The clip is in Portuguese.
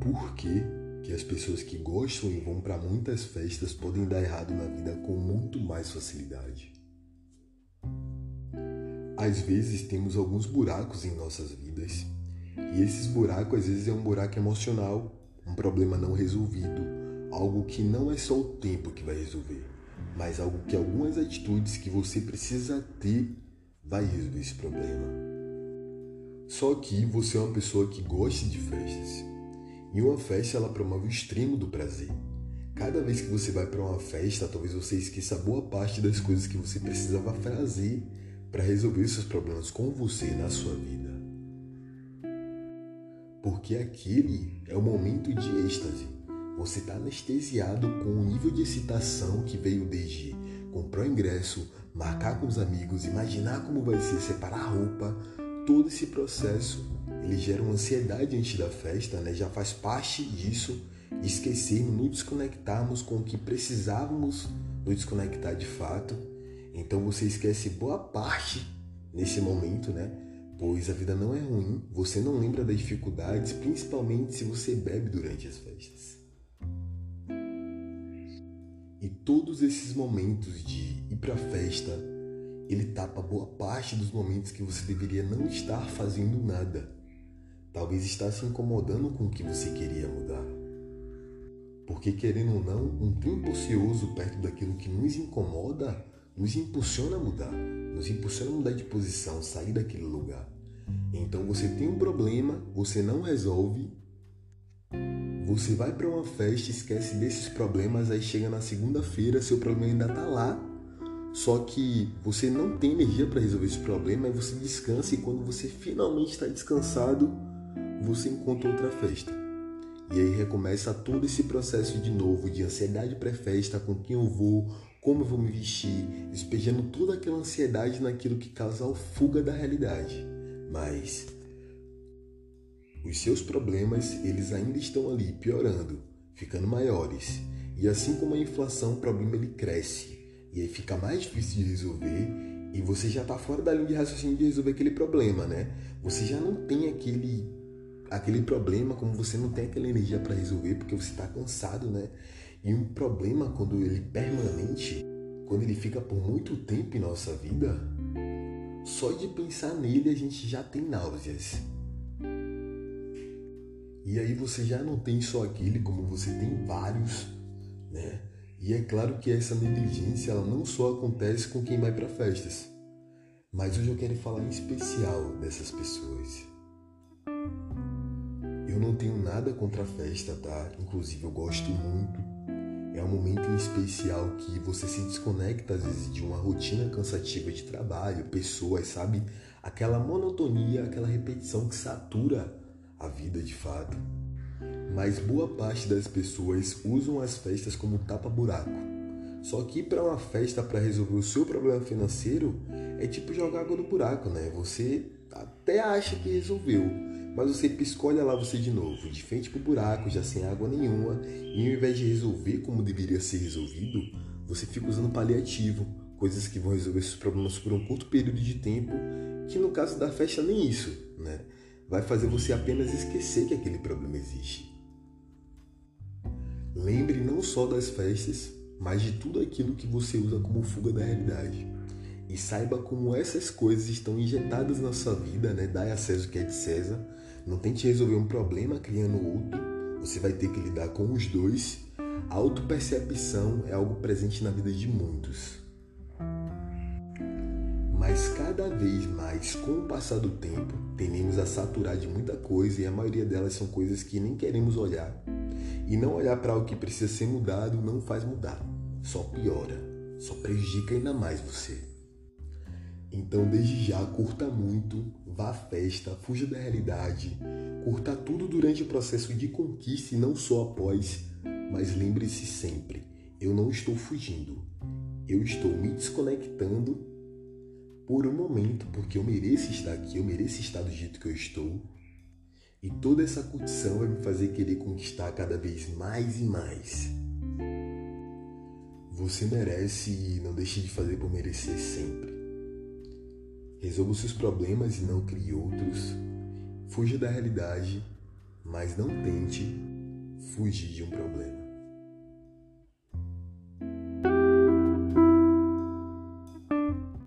porquê que as pessoas que gostam e vão para muitas festas podem dar errado na vida com muito mais facilidade. Às vezes temos alguns buracos em nossas vidas, e esses buracos às vezes é um buraco emocional, um problema não resolvido, algo que não é só o tempo que vai resolver, mas algo que algumas atitudes que você precisa ter vai resolver esse problema. Só que você é uma pessoa que gosta de festas. E uma festa ela promove o extremo do prazer. Cada vez que você vai para uma festa, talvez você esqueça boa parte das coisas que você precisava fazer para resolver seus problemas com você na sua vida. Porque aquele é o momento de êxtase. Você está anestesiado com o nível de excitação que veio desde comprar o ingresso, marcar com os amigos, imaginar como vai ser, separar a roupa, todo esse processo ele gera uma ansiedade antes da festa, né? já faz parte disso, esquecermos, nos desconectarmos com o que precisávamos nos desconectar de fato. Então você esquece boa parte nesse momento, né? Pois a vida não é ruim, você não lembra das dificuldades, principalmente se você bebe durante as festas. E todos esses momentos de ir para a festa, ele tapa boa parte dos momentos que você deveria não estar fazendo nada. Talvez está se incomodando com o que você queria mudar. Porque, querendo ou não, um tempo ocioso perto daquilo que nos incomoda nos impulsiona a mudar, nos impulsiona a mudar de posição, sair daquele lugar. Então você tem um problema, você não resolve, você vai para uma festa, esquece desses problemas, aí chega na segunda-feira, seu problema ainda está lá só que você não tem energia para resolver esse problema e você descansa e quando você finalmente está descansado, você encontra outra festa. E aí recomeça todo esse processo de novo de ansiedade pré-festa, com quem eu vou, como eu vou me vestir, despejando toda aquela ansiedade naquilo que causa a fuga da realidade. Mas os seus problemas, eles ainda estão ali piorando, ficando maiores. E assim como a inflação, o problema ele cresce. E aí fica mais difícil de resolver e você já está fora da linha de raciocínio de resolver aquele problema, né? Você já não tem aquele aquele problema como você não tem aquela energia para resolver porque você está cansado, né? E um problema quando ele permanente, quando ele fica por muito tempo em nossa vida, só de pensar nele a gente já tem náuseas. E aí você já não tem só aquele, como você tem vários, né? E é claro que essa negligência ela não só acontece com quem vai para festas, mas hoje eu quero falar em especial dessas pessoas. Eu não tenho nada contra a festa, tá? Inclusive eu gosto muito. É um momento em especial que você se desconecta às vezes de uma rotina cansativa de trabalho, pessoas, sabe? Aquela monotonia, aquela repetição que satura a vida de fato mas boa parte das pessoas usam as festas como tapa-buraco. Só que para uma festa para resolver o seu problema financeiro é tipo jogar água no buraco, né? Você até acha que resolveu, mas você pisca, olha lá você de novo, de frente pro buraco, já sem água nenhuma, e ao invés de resolver como deveria ser resolvido, você fica usando paliativo, coisas que vão resolver seus problemas por um curto período de tempo, que no caso da festa nem isso, né? Vai fazer você apenas esquecer que aquele problema existe. Lembre não só das festas, mas de tudo aquilo que você usa como fuga da realidade. E saiba como essas coisas estão injetadas na sua vida, né? Dai a César o que é de César. Não tente resolver um problema criando outro. Você vai ter que lidar com os dois. A autopercepção é algo presente na vida de muitos. Mas cada vez mais, com o passar do tempo, tendemos a saturar de muita coisa e a maioria delas são coisas que nem queremos olhar e não olhar para o que precisa ser mudado não faz mudar, só piora, só prejudica ainda mais você. Então, desde já, curta muito, vá à festa, fuja da realidade, curta tudo durante o processo de conquista e não só após, mas lembre-se sempre: eu não estou fugindo, eu estou me desconectando por um momento, porque eu mereço estar aqui, eu mereço estar do jeito que eu estou e toda essa curtição vai me fazer querer conquistar cada vez mais e mais. Você merece e não deixe de fazer por merecer sempre. Resolva seus problemas e não crie outros. Fuja da realidade mas não tente fugir de um problema.